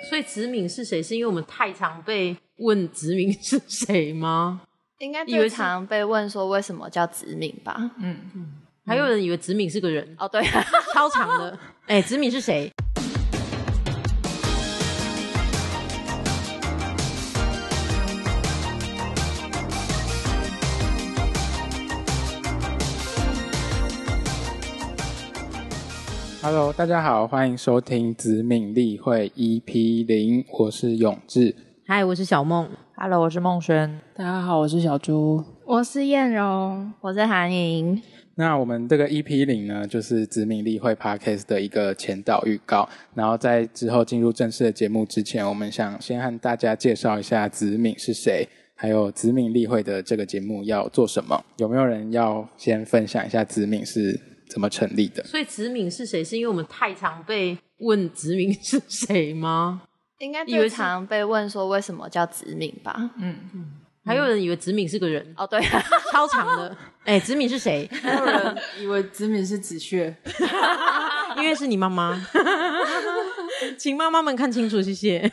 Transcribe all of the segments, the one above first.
的。所以子敏是谁？是因为我们太常被问子敏是谁吗？应该以为是最常被问说为什么叫子敏吧？嗯嗯，还有人以为子敏是个人，哦，对，超长的。哎、子敏是谁？Hello，大家好，欢迎收听子敏例会 EP 零，我是永志。嗨，我是小梦。Hello，我是梦轩。大家好，我是小猪。我是燕荣，我是韩莹。那我们这个 EP 零呢，就是子敏例会 Podcast 的一个前导预告。然后在之后进入正式的节目之前，我们想先和大家介绍一下子敏是谁，还有子敏例会的这个节目要做什么。有没有人要先分享一下子敏是怎么成立的？所以子敏是谁？是因为我们太常被问子敏是谁吗？应该以为是最常被问说为什么叫子敏吧？嗯，还有人以为子敏是个人，哦，对，超长的。哎、子敏是谁？还有人以为子敏是子穴，因为是你妈妈，请妈妈们看清楚，谢谢。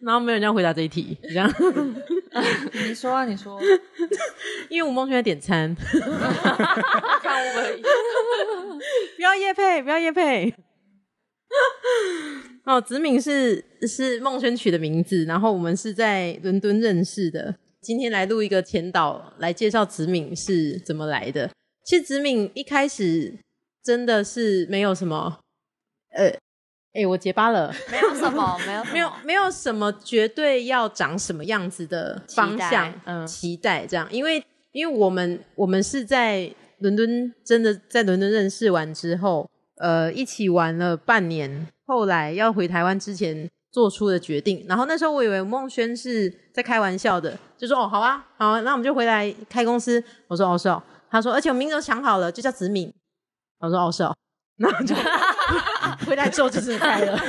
然后没有人要回答这一题，这样，你说啊，你说。因为吴梦轩在点餐，看我们不要夜配，不要夜配。哦，子敏是是梦轩取的名字，然后我们是在伦敦认识的。今天来录一个前导，来介绍子敏是怎么来的。其实子敏一开始真的是没有什么，呃，哎、我结巴了，没有什么，没有什么没有没有什么绝对要长什么样子的方向期待，嗯期待这样，因为因为我们我们是在伦敦真的在伦敦认识完之后，呃，一起玩了半年，后来要回台湾之前做出的决定，然后那时候我以为孟轩是在开玩笑的，就说哦好啊好啊，那我们就回来开公司，我说哦是哦，他说而且我名字都想好了，就叫子敏，我说哦是哦，然后就回来之后就是开了。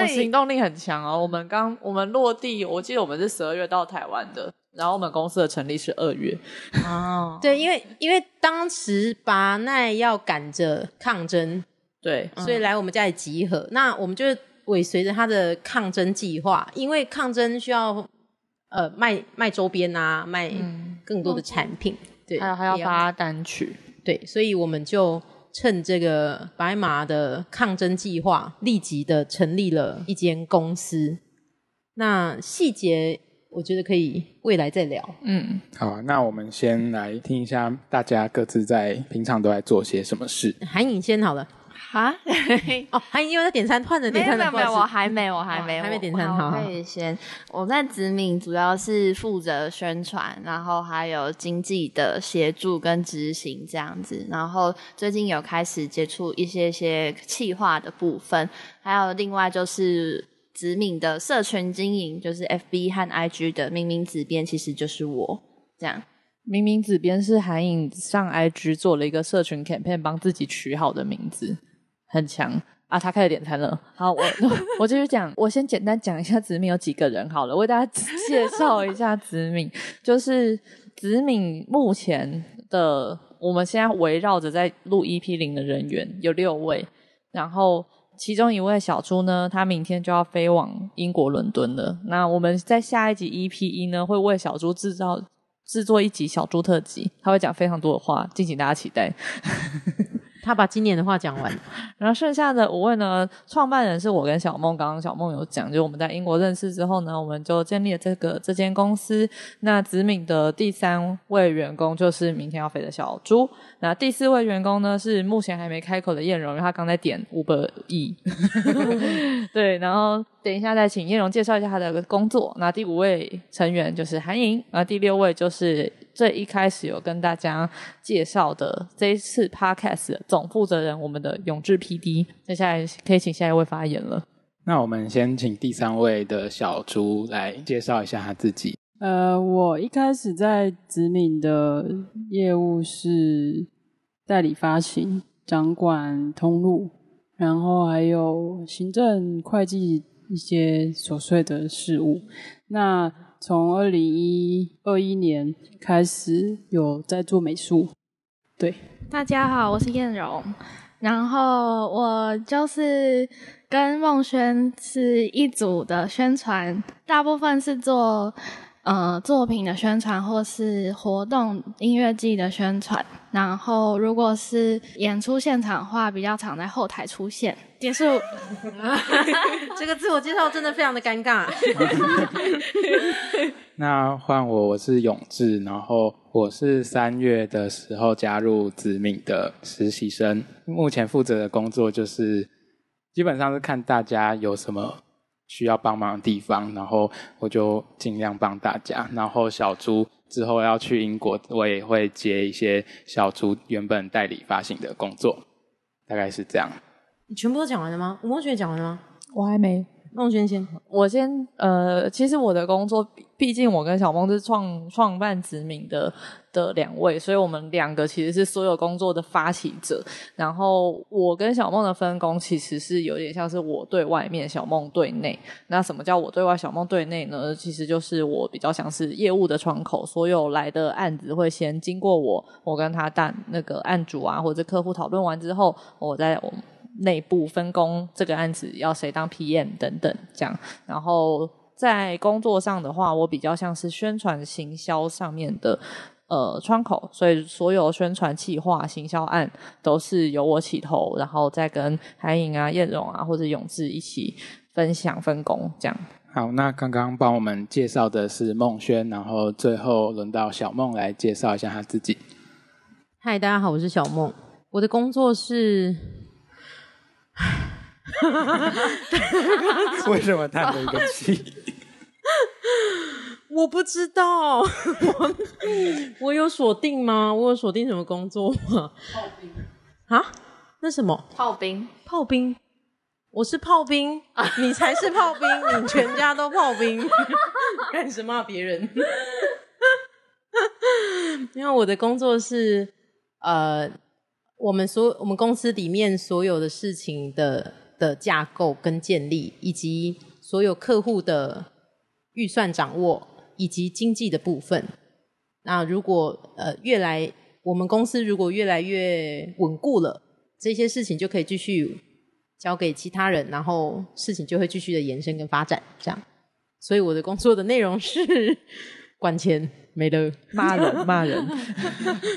我行动力很强哦。我们刚我们落地，我记得我们是十二月到台湾的，然后我们公司的成立是二月。哦，对，因为因为当时巴奈要赶着抗争，对，所以来我们家里集合。那我们就尾随着他的抗争计划，因为抗争需要呃卖卖周边啊，卖更多的产品，对，还有还要也发单曲。对，所以我们就趁这个白马的抗争计划，立即的成立了一间公司。那细节我觉得可以未来再聊。嗯，好啊，那我们先来听一下大家各自在平常都在做些什么事。韩颖先好了。哈，哦，韩颖因为在点餐，换着没点餐的，有没有没有，我还没，我还没，哦还没点餐好可以先。我在子敏主要是负责宣传，然后还有经济的协助跟执行这样子。然后最近有开始接触一些些企划的部分，还有另外就是子敏的社群经营，就是 FB 和 IG 的明明子编，其实就是我这样。明明子编是韩颖上 IG 做了一个社群 campaign，帮自己取好的名字，很强啊！他开始点餐了。好，我 我继续讲，我先简单讲一下子敏有几个人好了，为大家介 绍一下子敏，就是子敏目前的我们现在围绕着在录 EP 零的人员有六位，然后。其中一位小猪呢，他明天就要飞往英国伦敦了。那我们在下一集 EP 一呢，会为小猪制造制作一集小猪特辑，他会讲非常多的话，敬请大家期待。他把今年的话讲完。然后剩下的五位呢，创办人是我跟小梦。刚刚小梦有讲，就我们在英国认识之后呢，我们就建立了这个这间公司。那子敏的第三位员工就是明天要飞的小猪。那第四位员工呢是目前还没开口的燕荣，因为他刚在点五百亿。对，然后等一下再请燕荣介绍一下他的工作。那第五位成员就是韩莹，那第六位就是最一开始有跟大家介绍的这一次 podcast 的总负责人，我们的永志 PD。接下来可以请下一位发言了。那我们先请第三位的小猪来介绍一下他自己。呃，我一开始在子敏的业务是代理发行、掌管通路，然后还有行政、会计一些琐碎的事务。那从二零一二一年开始有在做美术，对，大家好，我是燕荣。然后我就是跟梦轩是一组的宣传，大部分是做呃作品的宣传或是活动音乐季的宣传。然后如果是演出现场的话，比较常在后台出现。结束。这个自我介绍真的非常的尴尬。那换我，我是永志，然后我是三月的时候加入子敏的实习生，目前负责的工作就是基本上是看大家有什么需要帮忙的地方，然后我就尽量帮大家。然后小猪之后要去英国，我也会接一些小猪原本代理发行的工作，大概是这样。你全部都讲完了吗？吴梦雪讲完了吗？我还没。梦轩先，我先呃，其实我的工作，毕竟我跟小梦是创创办殖民的的两位，所以我们两个其实是所有工作的发起者。然后我跟小梦的分工其实是有点像是我对外面，小梦对内。那什么叫我对外，小梦对内呢？其实就是我比较像是业务的窗口，所有来的案子会先经过我，我跟他但那个案主啊或者客户讨论完之后，我再。内部分工这个案子要谁当 PM 等等这样，然后在工作上的话，我比较像是宣传行销上面的呃窗口，所以所有宣传企划、行销案都是由我起头，然后再跟海颖啊、燕荣啊或者永志一起分享分工这样。好，那刚刚帮我们介绍的是孟轩，然后最后轮到小梦来介绍一下他自己。嗨，大家好，我是小梦，我的工作是。为什么叹了一个气？我不知道，我我有锁定吗？我有锁定什么工作吗？炮兵啊？那什么？炮兵？炮兵？我是炮兵，你才是炮兵，你全家都炮兵，开始骂别人。因为我的工作是呃。我们所我们公司里面所有的事情的的架构跟建立，以及所有客户的预算掌握，以及经济的部分。那如果呃越来我们公司如果越来越稳固了，这些事情就可以继续交给其他人，然后事情就会继续的延伸跟发展。这样，所以我的工作的内容是管钱。没了，骂人，骂人，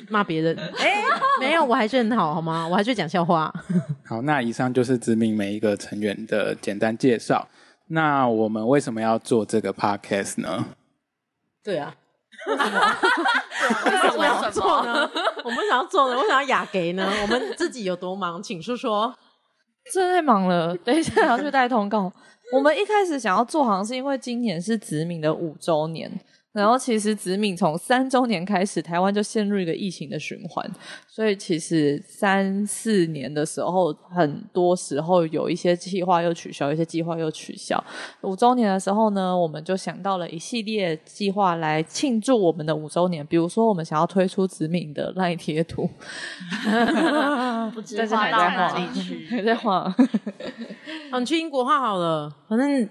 骂别人。哎，没有，我还是很好，好吗？我还是讲笑话。好，那以上就是殖民每一个成员的简单介绍。那我们为什么要做这个 podcast 呢？对啊，为什么？为什么要做呢？我们想要做呢？我想要雅给呢？我们自己有多忙？请说说。真的太忙了，等一下要去带通告。我们一开始想要做，好像是因为今年是殖民的五周年。然后其实子敏从三周年开始，台湾就陷入一个疫情的循环，所以其实三四年的时候，很多时候有一些计划又取消，一些计划又取消。五周年的时候呢，我们就想到了一系列计划来庆祝我们的五周年，比如说我们想要推出子敏的赖贴图，不知画到哪里去，还在画。你去英国画好了，反正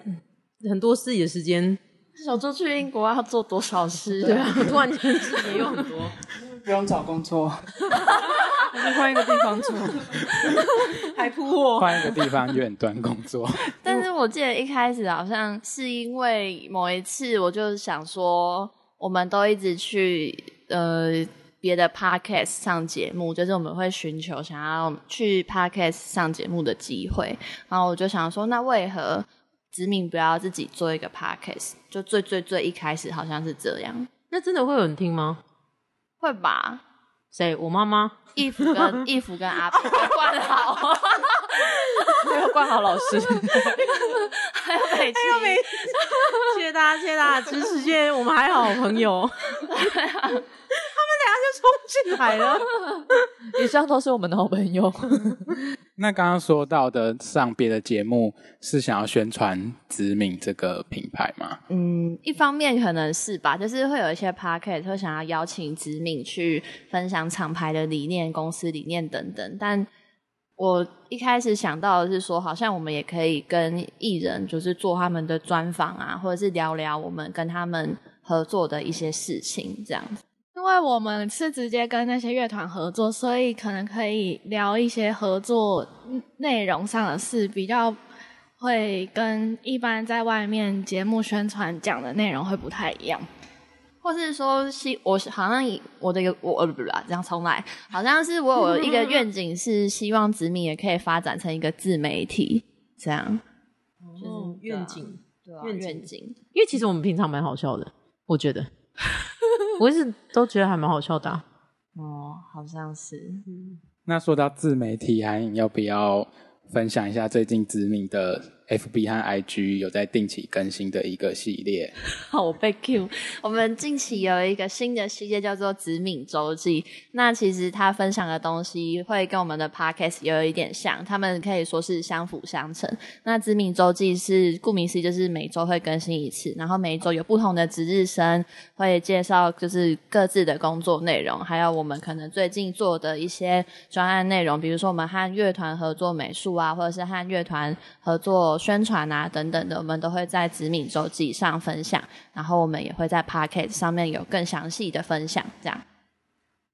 很多自己的时间。小周去英国要做多少事？对啊，突然间事情又很多，不用找工作，还是换一个地方做，还铺货，换一个地方远端工作。但是我记得一开始好像是因为某一次，我就想说，我们都一直去呃别的 podcast 上节目，就是我们会寻求想要去 podcast 上节目的机会，然后我就想说，那为何？知名不要自己做一个 podcast，就最最最一开始好像是这样。那真的会有人听吗？会吧？谁？我妈妈？义福跟义福跟阿平冠豪，还有冠豪老师，还有美琪，谢谢大家，谢谢大家支持，谢谢我们还好朋友。他们俩就冲进来了，以上都是我们的好朋友。那刚刚说到的上别的节目，是想要宣传子敏这个品牌吗？嗯，一方面可能是吧，就是会有一些 p a r k e t 会想要邀请子敏去分享厂牌的理念、公司理念等等。但我一开始想到的是说，好像我们也可以跟艺人，就是做他们的专访啊，或者是聊聊我们跟他们合作的一些事情，这样子。因为我们是直接跟那些乐团合作，所以可能可以聊一些合作内容上的事，比较会跟一般在外面节目宣传讲的内容会不太一样。或是说希我好像以我的一个我呃不不不这样重来，好像是我有一个愿景是希望子敏也可以发展成一个自媒体，这样哦，愿景，对啊愿景愿景。因为其实我们平常蛮好笑的，我觉得，我一直都觉得还蛮好笑的啊、哦，好像是。那说到自媒体，韩颖要不要分享一下最近知名的 FB 和 IG 有在定期更新的一个系列？好，我被 Q。我们近期有一个新的系列叫做“子敏周记”。那其实他分享的东西会跟我们的 Podcast 有一点像，他们可以说是相辅相成。那“子敏周记”是顾名思义，就是每周会更新一次，然后每一周有不同的值日生会介绍，就是各自的工作内容，还有我们可能最近做的一些专案内容，比如说我们和乐团合作美术啊，或者是和乐团合作宣传啊等等的，我们都会在子敏周记上分享，然后我们也会在 p o c k e t 上面有更详细的分享，这样。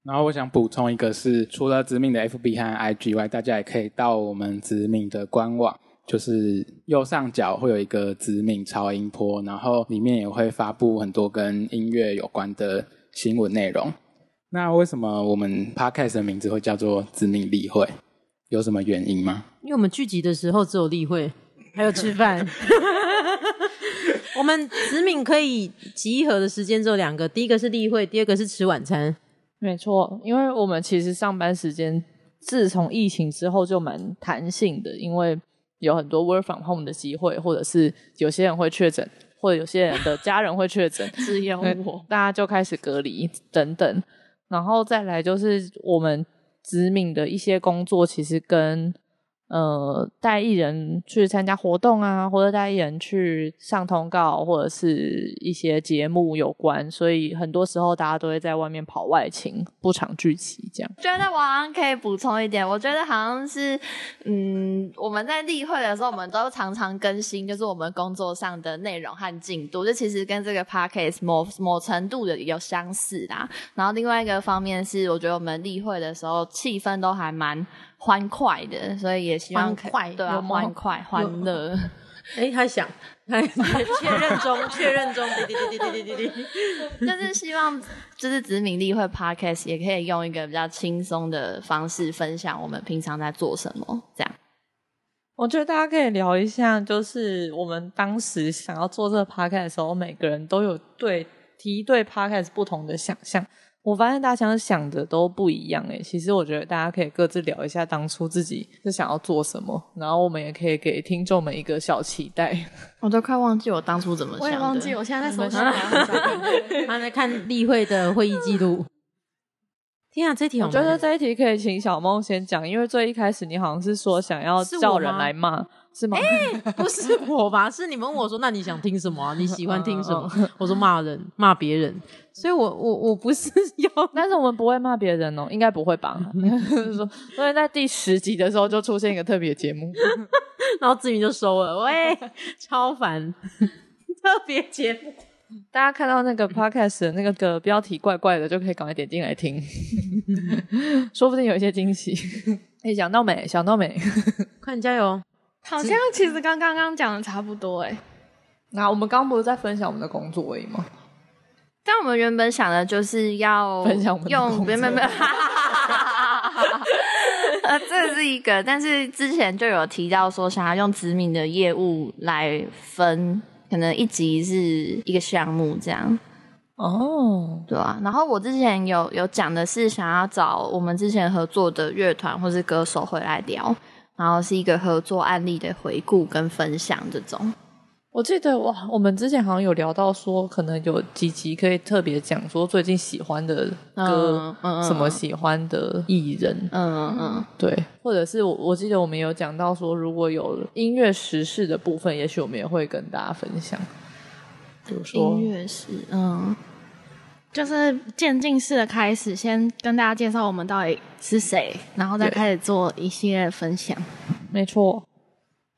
然后我想补充一个是，除了子敏的 FB 和 IG 外，大家也可以到我们子敏的官网，就是右上角会有一个子敏超音波，然后里面也会发布很多跟音乐有关的新闻内容。那为什么我们 Podcast 的名字会叫做子敏例会？有什么原因吗？因为我们聚集的时候只有例会，还有吃饭。我们子敏可以集合的时间只有两个，第一个是例会，第二个是吃晚餐。没错，因为我们其实上班时间自从疫情之后就蛮弹性的，因为有很多 work from home 的机会，或者是有些人会确诊，或者有些人的家人会确诊，只有 对我，大家就开始隔离等等，然后再来就是我们子敏的一些工作，其实跟呃带艺人去参加活动啊，或者带艺人去上通告，或者是一些节目有关，所以很多时候大家都会在外面跑外勤，不常聚齐这样。觉得王可以补充一点，我觉得好像是，嗯，我们在例会的时候，我们都常常更新，就是我们工作上的内容和进度，这其实跟这个 podcast 某某程度的有相似啦。然后另外一个方面是，我觉得我们例会的时候气氛都还蛮欢快的，所以也希望快对啊？欢快、欢乐。哎，他想，他 确认中，确认中，滴滴滴滴滴滴滴。就是希望，就是殖民力会 podcast 也可以用一个比较轻松的方式分享我们平常在做什么。这样，我觉得大家可以聊一下，就是我们当时想要做这个 podcast 的时候，每个人都有对提对 podcast 不同的想象。我发现大家想的都不一样诶，其实我觉得大家可以各自聊一下当初自己是想要做什么，然后我们也可以给听众们一个小期待。我都快忘记我当初怎么想的。我也忘记，我现在在搜寻。他在看例会的会议记录。天啊，这题我觉得这一题可以请小梦先讲，因为最一开始你好像是说想要叫人吗来骂，是吗？不是我吧？是你们问我说，那你想听什么啊、你喜欢听什么？我说骂人，骂别人。所以我我我不是要 但是我们不会骂别人哦，应该不会吧？就是说，所以在第十集的时候就出现一个特别节目，然后志明就收了，喂，超烦，特别节目。大家看到那个 podcast 的那个个标题怪怪的，就可以赶快点进来听，说不定有一些惊喜。哎，想到没？想到没？快点加油！好像其实刚刚刚讲的差不多哎、那我们刚刚不是在分享我们的工作而已吗？但我们原本想的就是要分享我们的用，工没有没有没有，呃，这是一个，但是之前就有提到说想要用殖民的业务来分，可能一集是一个项目这样，哦，对啊。然后我之前有有讲的是想要找我们之前合作的乐团或是歌手回来聊，然后是一个合作案例的回顾跟分享这种。我记得哇，我们之前好像有聊到说，可能有几集可以特别讲说最近喜欢的歌，嗯嗯什么喜欢的艺人，嗯嗯，对，或者是我我记得我们有讲到说，如果有音乐时事的部分，也许我们也会跟大家分享，比如说音乐是嗯。就是渐进式的开始，先跟大家介绍我们到底是谁，然后再开始做一系列分享。没错，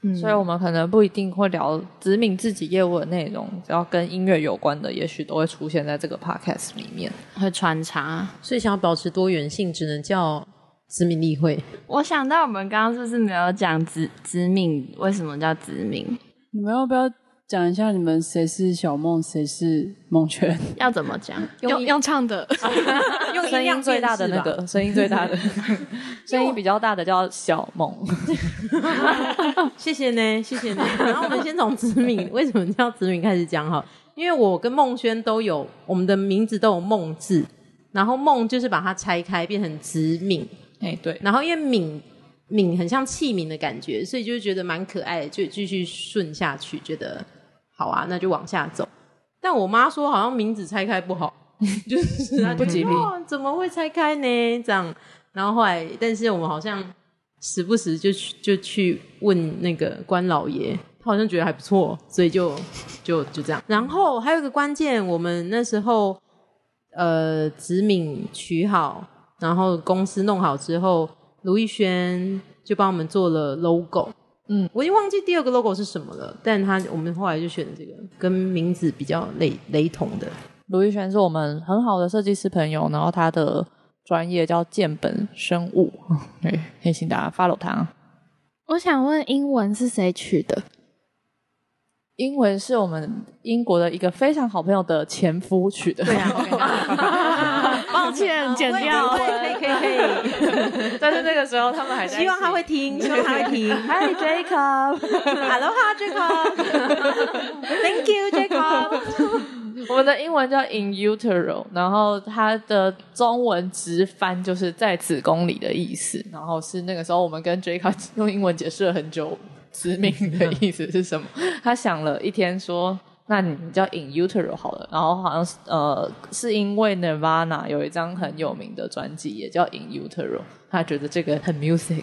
嗯所以我们可能不一定会聊殖民自己业务的内容，只要跟音乐有关的，也许都会出现在这个 podcast 里面。会穿插。所以想要保持多元性，只能叫殖民例会。我想到我们刚刚是不是没有讲子子敏为什么叫殖民？你们要不要讲一下你们谁是小梦，谁是梦圈？要怎么讲？用用唱的，用声音最大的那个，声音最大的，声音比较大的叫小梦。谢谢呢，谢谢呢。然后我们先从子敏为什么叫子敏开始讲哈，因为我跟孟轩都有我们的名字都有梦字，然后梦就是把它拆开变成子敏，哎、对，然后因为敏敏很像器皿的感觉，所以就觉得蛮可爱的，就继续顺下去，觉得好啊，那就往下走。但我妈说好像名字拆开不好，就是不吉利哦怎么会拆开呢？这样，然后后来，但是我们好像时不时就去就去问那个关老爷，他好像觉得还不错，所以就就就这样。然后还有一个关键，我们那时候呃子敏取好，然后公司弄好之后，卢逸轩就帮我们做了 logo。嗯，我已经忘记第二个 logo 是什么了，但他我们后来就选了这个跟名字比较雷雷同的。卢玉璇是我们很好的设计师朋友，然后他的专业叫建本生物，对，可以请大家 follow 他。我想问英文是谁取的？英文是我们英国的一个非常好朋友的前夫取的，对啊，抱歉，剪掉。可以可以可以，但是那个时候他们还在，希望他会听，希望他会听。Hi Jacob，Aloha Jacob，Thank you Jacob。我们的英文叫 in utero，然后它的中文直翻就是在子宫里的意思，然后是那个时候我们跟 Jacob 用英文解释了很久子民的意思是什么，他想了一天说。那你叫 In Utero 好了，然后好像是呃，是因为 Nirvana 有一张很有名的专辑也叫 In Utero，他觉得这个很 music，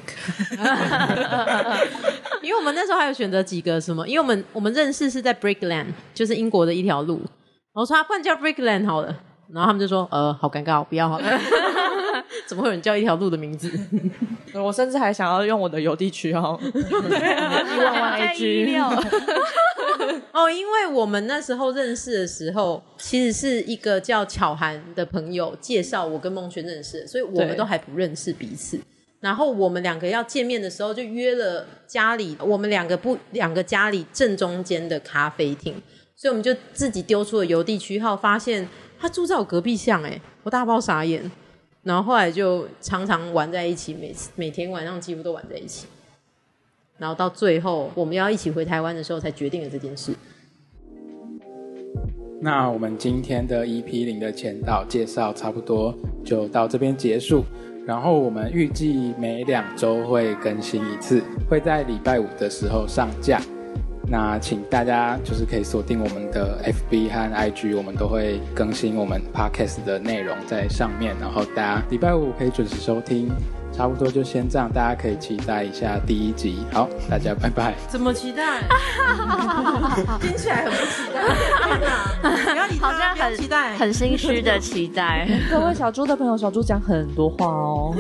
因为我们那时候还有选择几个什么，因为我们我们认识是在 Brickland，就是英国的一条路。我说啊，不然叫 Brickland 好了，然后他们就说呃，好尴尬，不要好了。怎么会有人叫一条路的名字？我甚至还想要用我的邮递区号，一万万 AG，哦，因为我们那时候认识的时候，其实是一个叫巧涵的朋友介绍我跟孟轩认识的，所以我们都还不认识彼此。然后我们两个要见面的时候，就约了家里，我们两个不两个家里正中间的咖啡厅，所以我们就自己丢出了邮递区号，发现他住在我隔壁巷，哎，我大包傻眼。然后后来就常常玩在一起，每次每天晚上几乎都玩在一起。然后到最后我们要一起回台湾的时候，才决定了这件事。那我们今天的 EP 零的前导介绍差不多就到这边结束。然后我们预计每两周会更新一次，会在礼拜五的时候上架。那请大家就是可以锁定我们的 FB 和 IG，我们都会更新我们 Podcast 的内容在上面，然后大家礼拜五可以准时收听。差不多就先这样，大家可以期待一下第一集。好，大家拜拜。怎么期待？听起来很不期待。不要理他，好像很期待。很心虚的期待。各位小猪的朋友，小猪讲很多话哦。